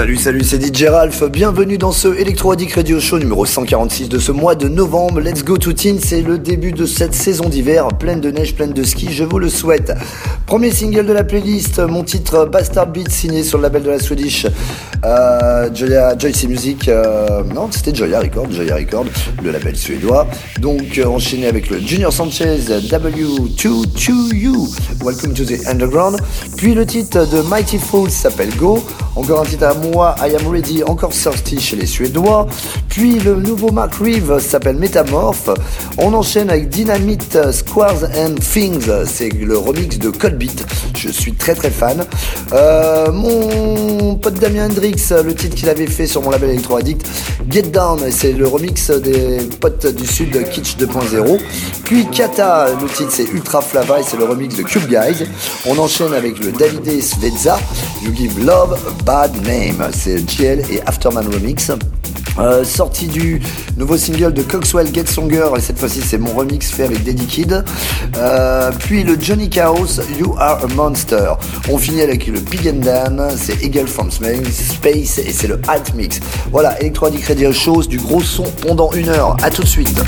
Salut, salut, c'est DJ Ralph. Bienvenue dans ce Electro Radio Show numéro 146 de ce mois de novembre. Let's go to teen, c'est le début de cette saison d'hiver, pleine de neige, pleine de ski, je vous le souhaite. Premier single de la playlist, mon titre Bastard Beat signé sur le label de la Swedish euh, Joya, Joyce Music. Euh, non, c'était Joya Record, Joya Record, le label suédois. Donc euh, enchaîné avec le Junior Sanchez W22U, Welcome to the Underground. Puis le titre de Mighty Fools s'appelle Go. Encore un titre à moi, I Am Ready, encore sorti chez les Suédois. Puis le nouveau Mark Reeve s'appelle Metamorph. On enchaîne avec Dynamite Squares and Things, c'est le remix de Je suis très très fan. Euh, mon pote Damien Hendrix, le titre qu'il avait fait sur mon label Electro Addict, Get Down, c'est le remix des potes du sud Kitsch 2.0. Puis Kata, le titre c'est Ultra Flava et c'est le remix de Cube Guys. On enchaîne avec le Davide Svezza, You Give Love Bad Name. C'est GL et Afterman Remix. Euh, sortie du nouveau single de Coxwell Get Stronger et cette fois-ci c'est mon remix fait avec Daddy Kid. Euh, puis le Johnny Chaos You Are a Monster. On finit avec le Pig and Dan c'est Eagle from Space et c'est le Alt Mix. Voilà Electro Addict Radio Shows du gros son pendant une heure. À tout de suite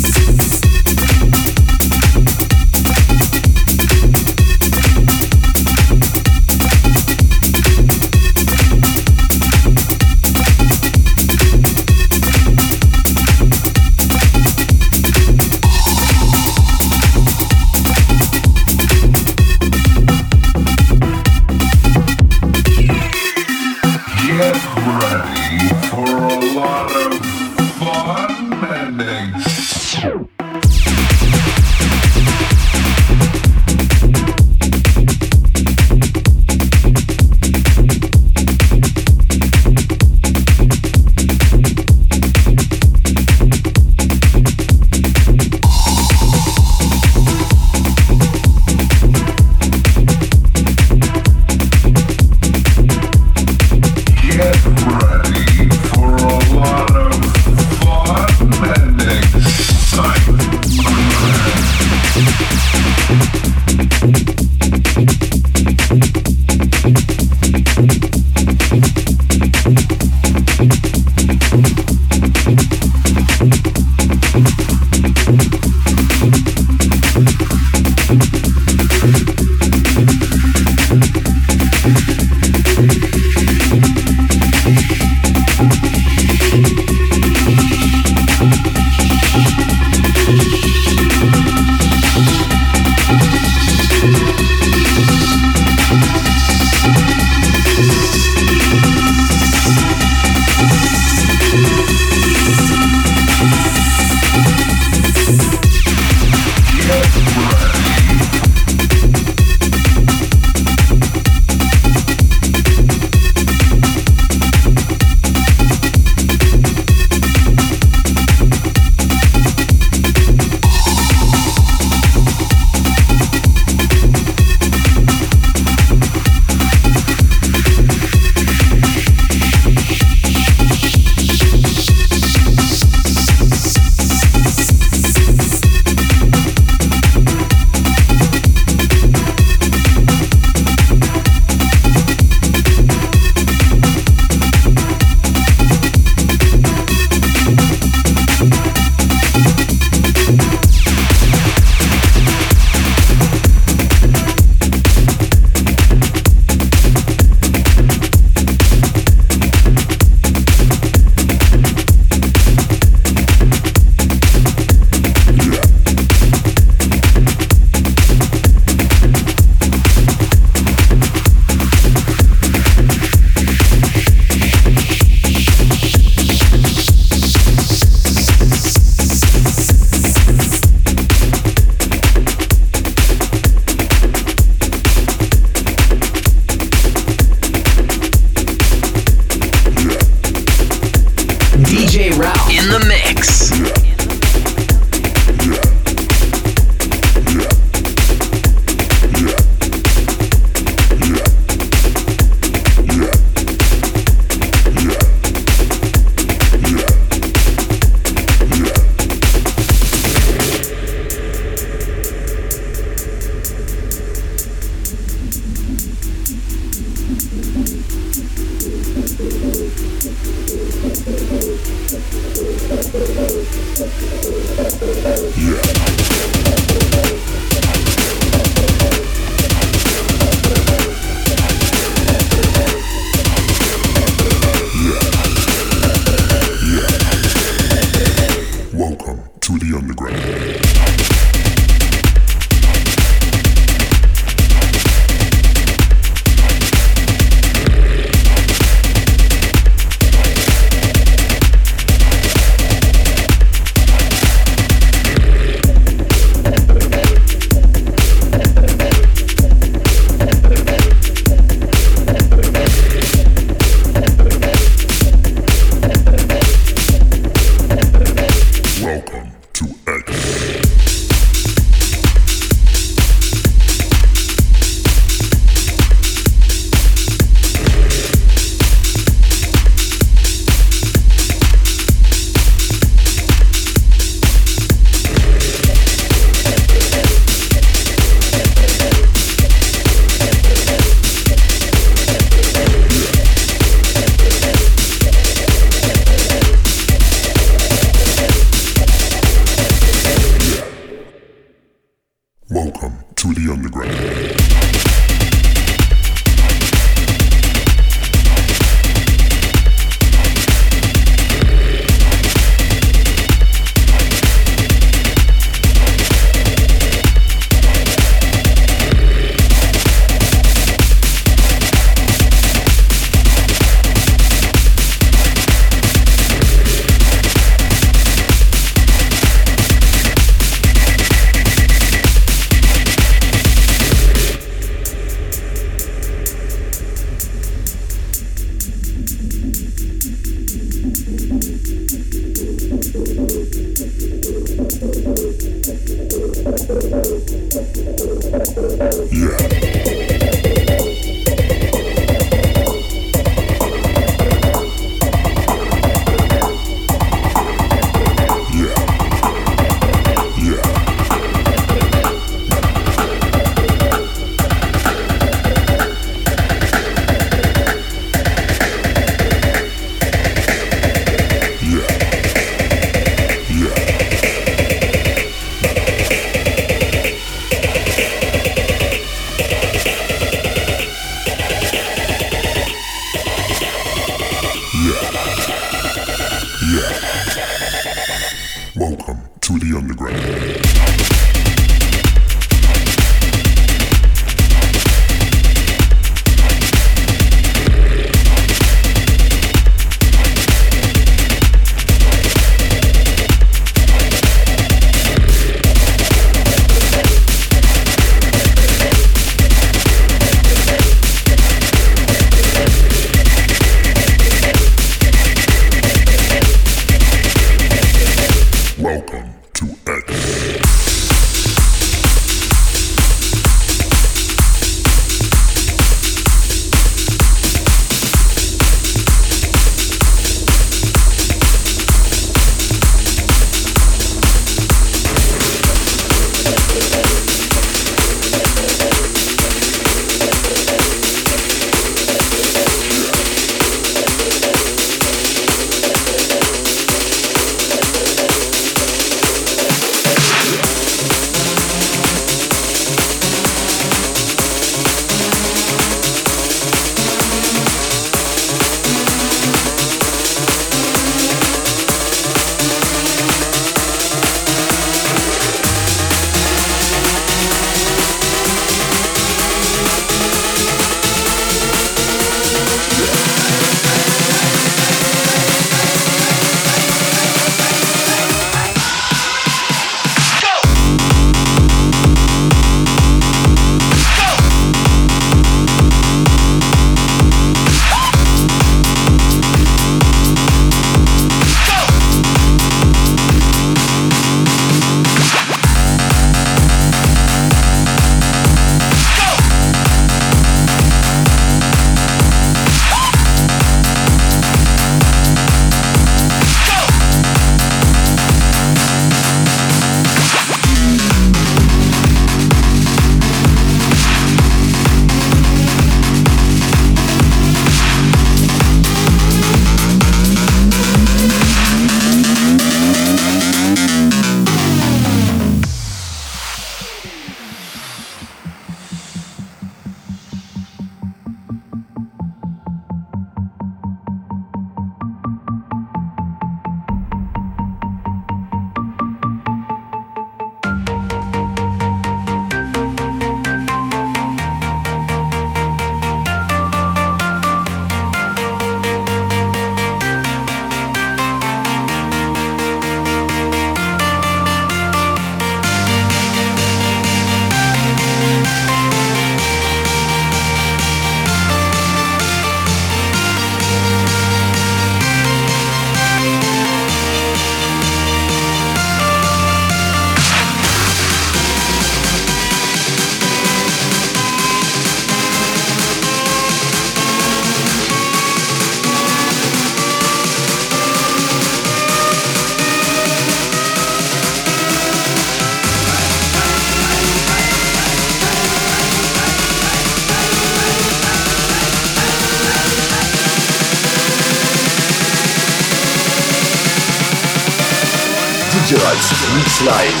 life.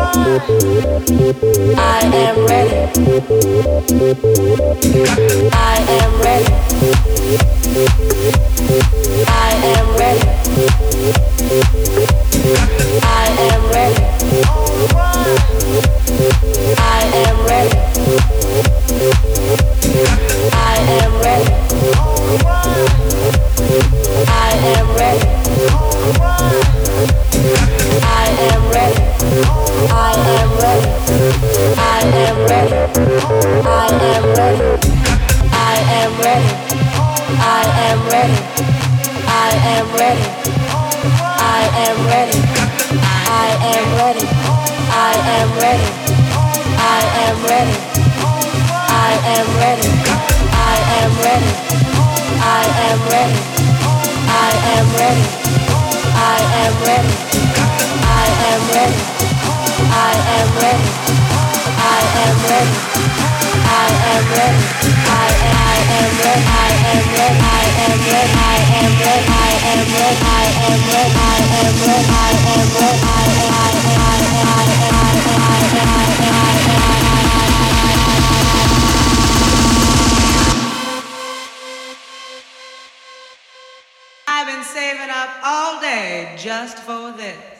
I am ready. I am ready. I am ready. am ready. I am ready. I am ready. I am ready. I am ready. I am ready. I am ready. I am ready. I am ready. I am ready. I am ready. I am ready. I am ready. I am ready. I am ready. I am ready just for this.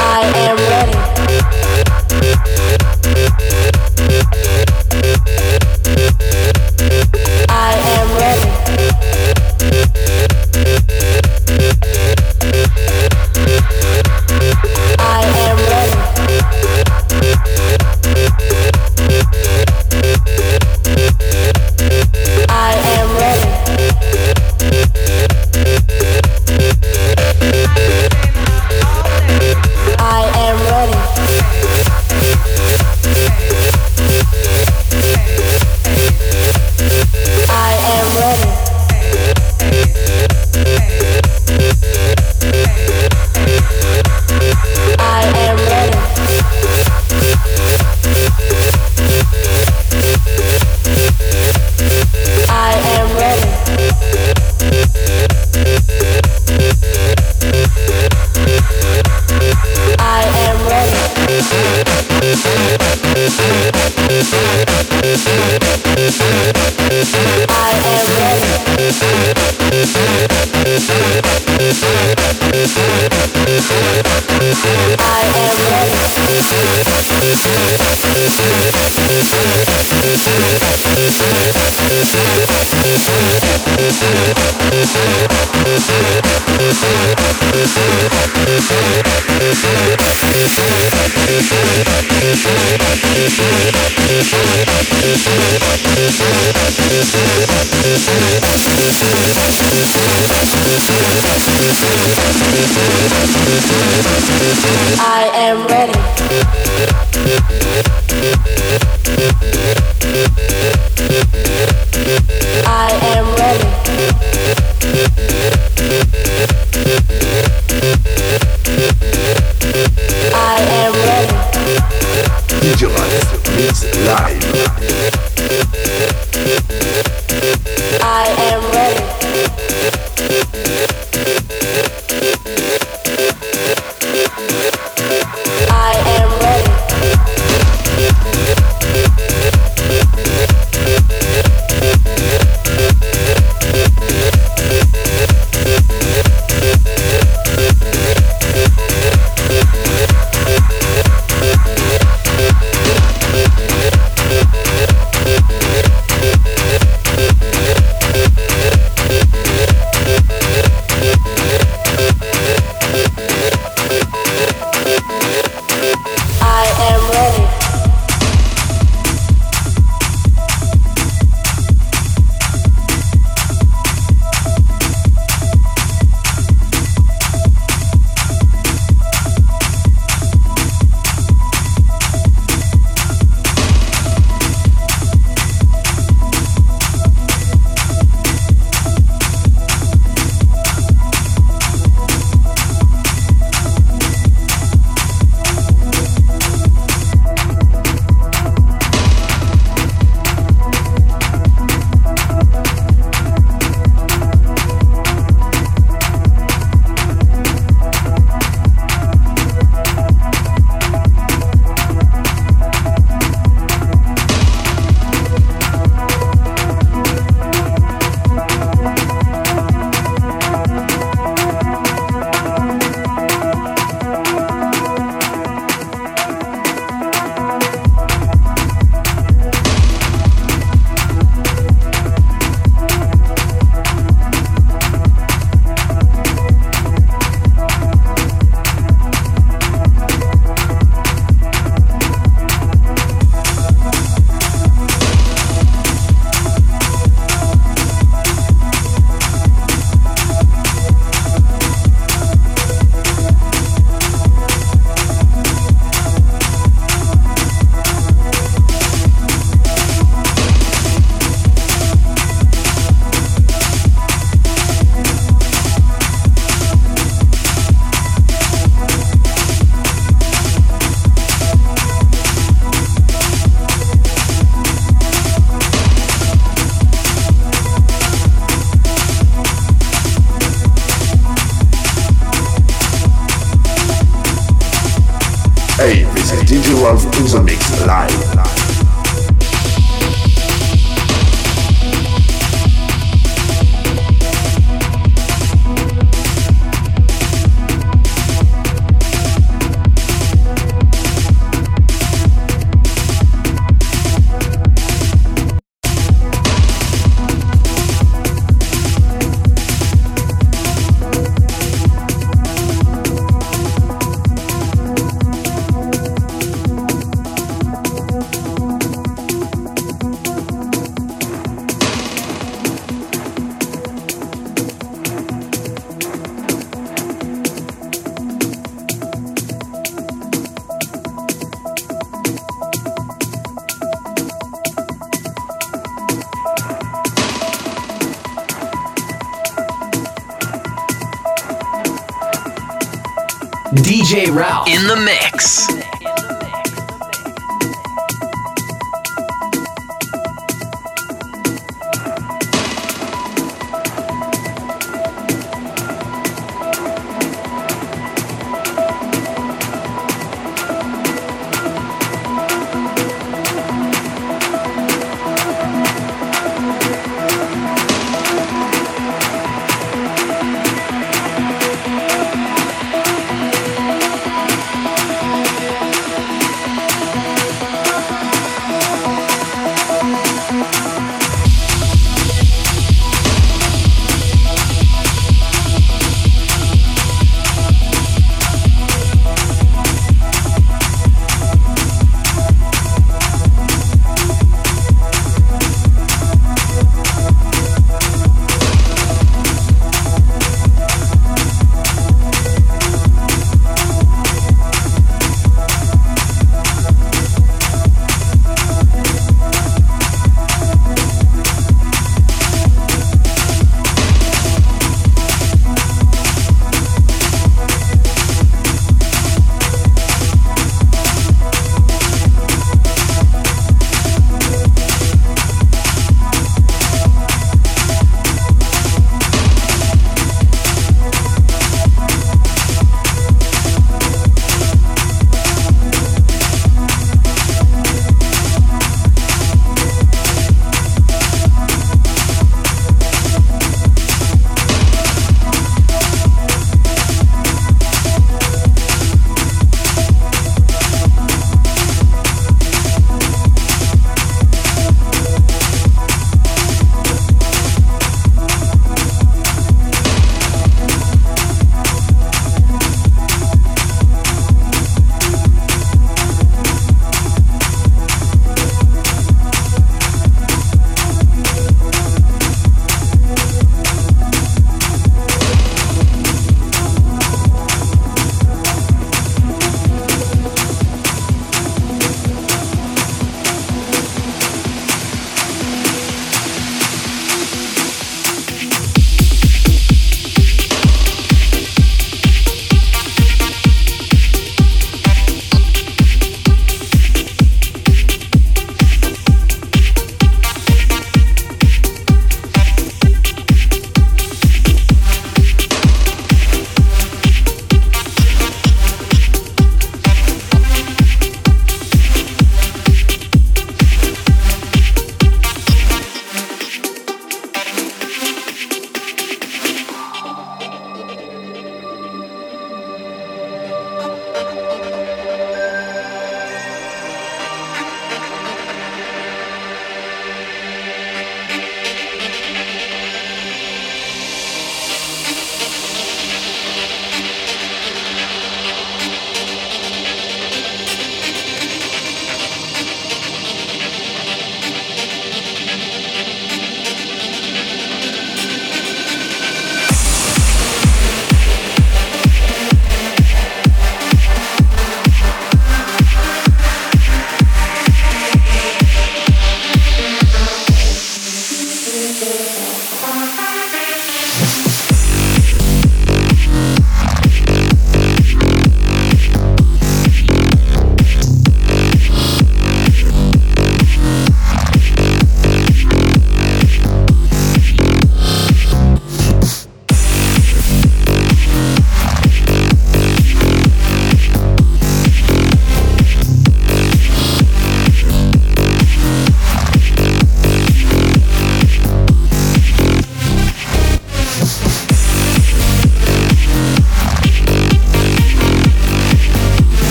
I am life is life.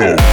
Yo.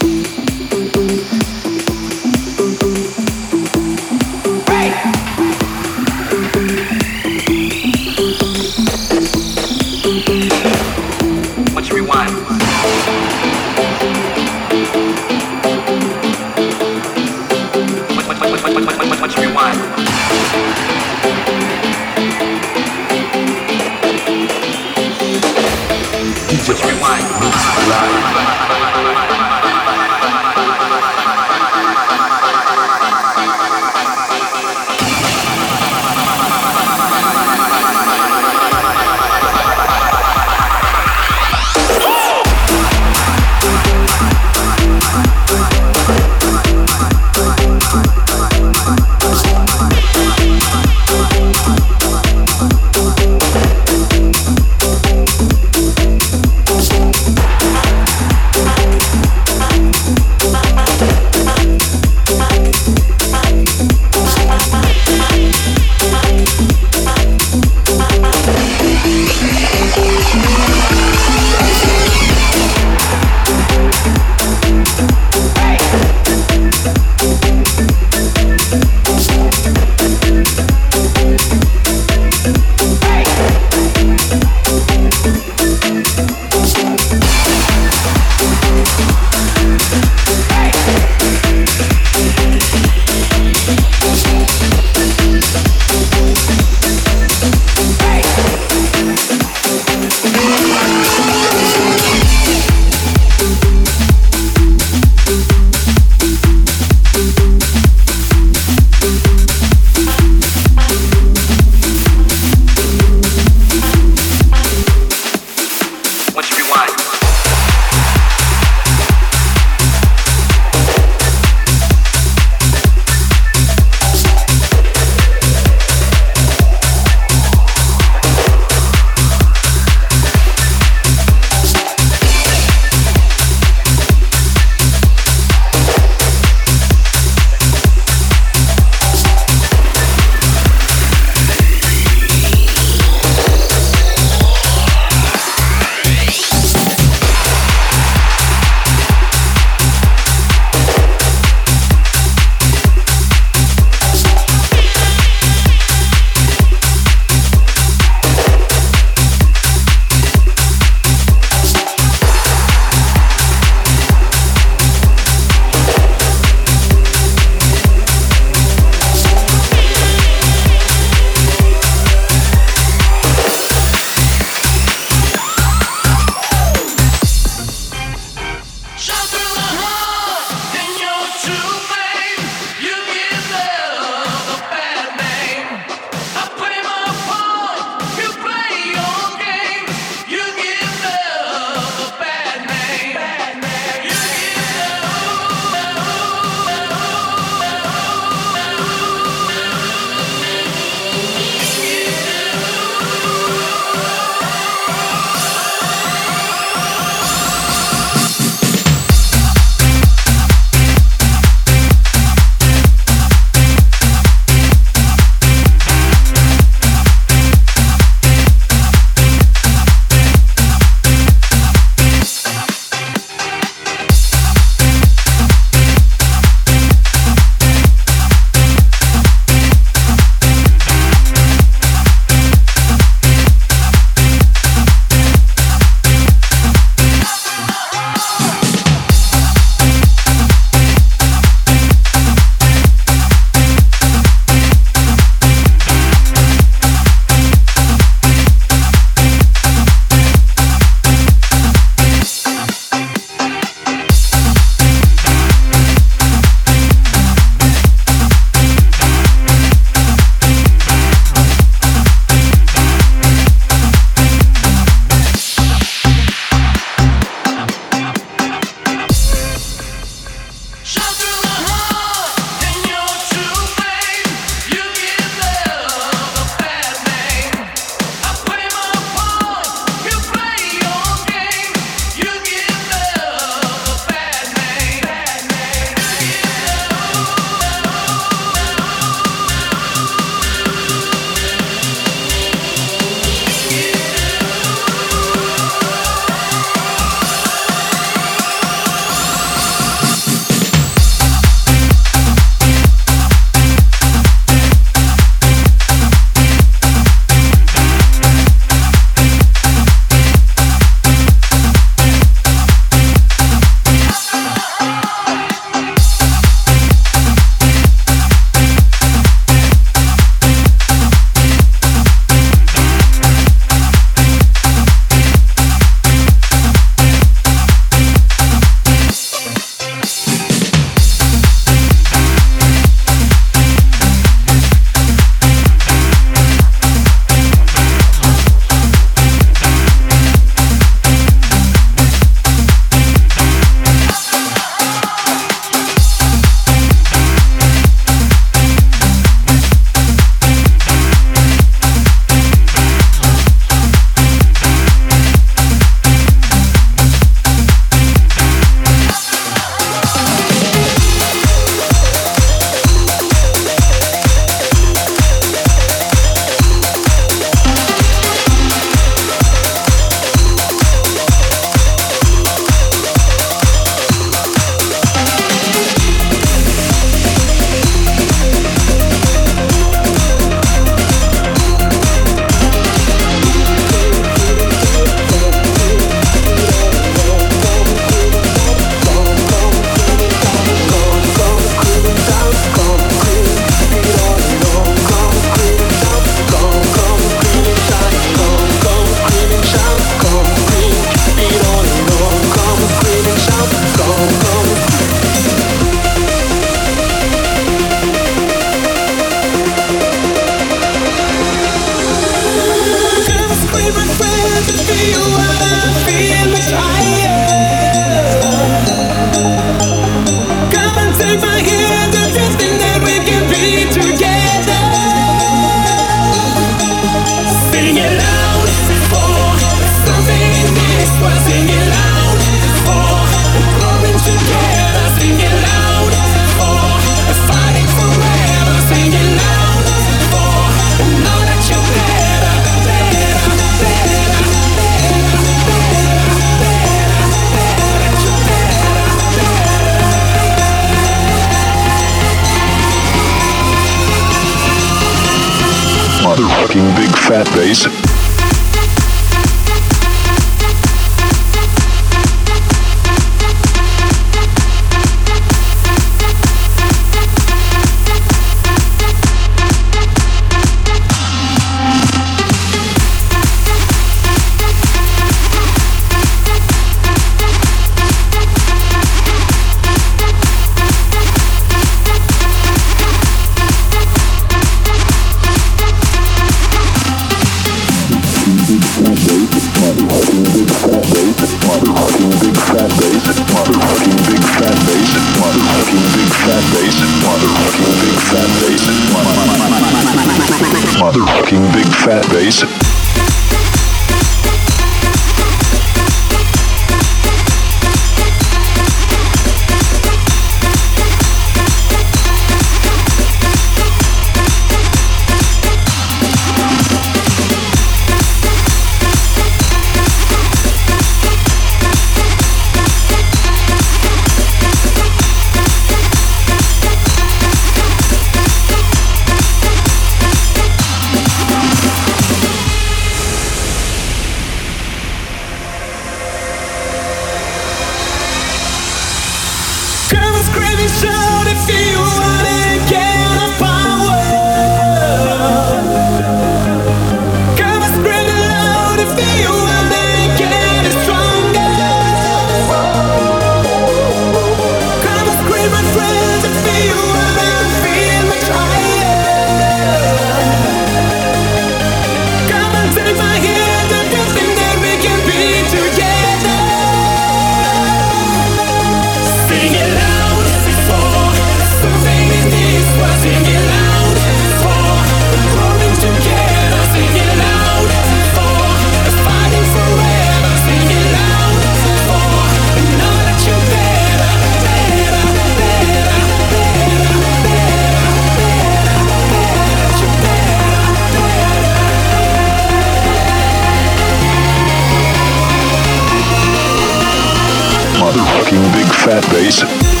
Big fat bass.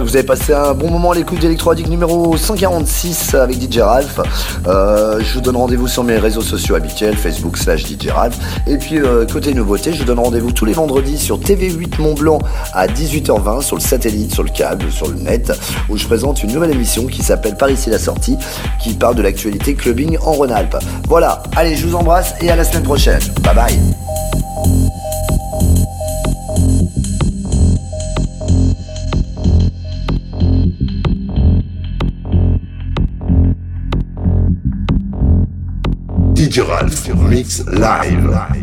Que vous avez passé un bon moment à l'écoute d'Electro Addict numéro 146 avec DJ Ralph. Euh, je vous donne rendez-vous sur mes réseaux sociaux habituels, Facebook slash DJ Ralph. Et puis euh, côté nouveauté, je vous donne rendez-vous tous les vendredis sur TV8 Mont Blanc à 18h20 sur le satellite, sur le câble, sur le net, où je présente une nouvelle émission qui s'appelle Par ici la sortie, qui parle de l'actualité clubbing en Rhône-Alpes. Voilà, allez, je vous embrasse et à la semaine prochaine. Bye bye. Cultural Mix Live.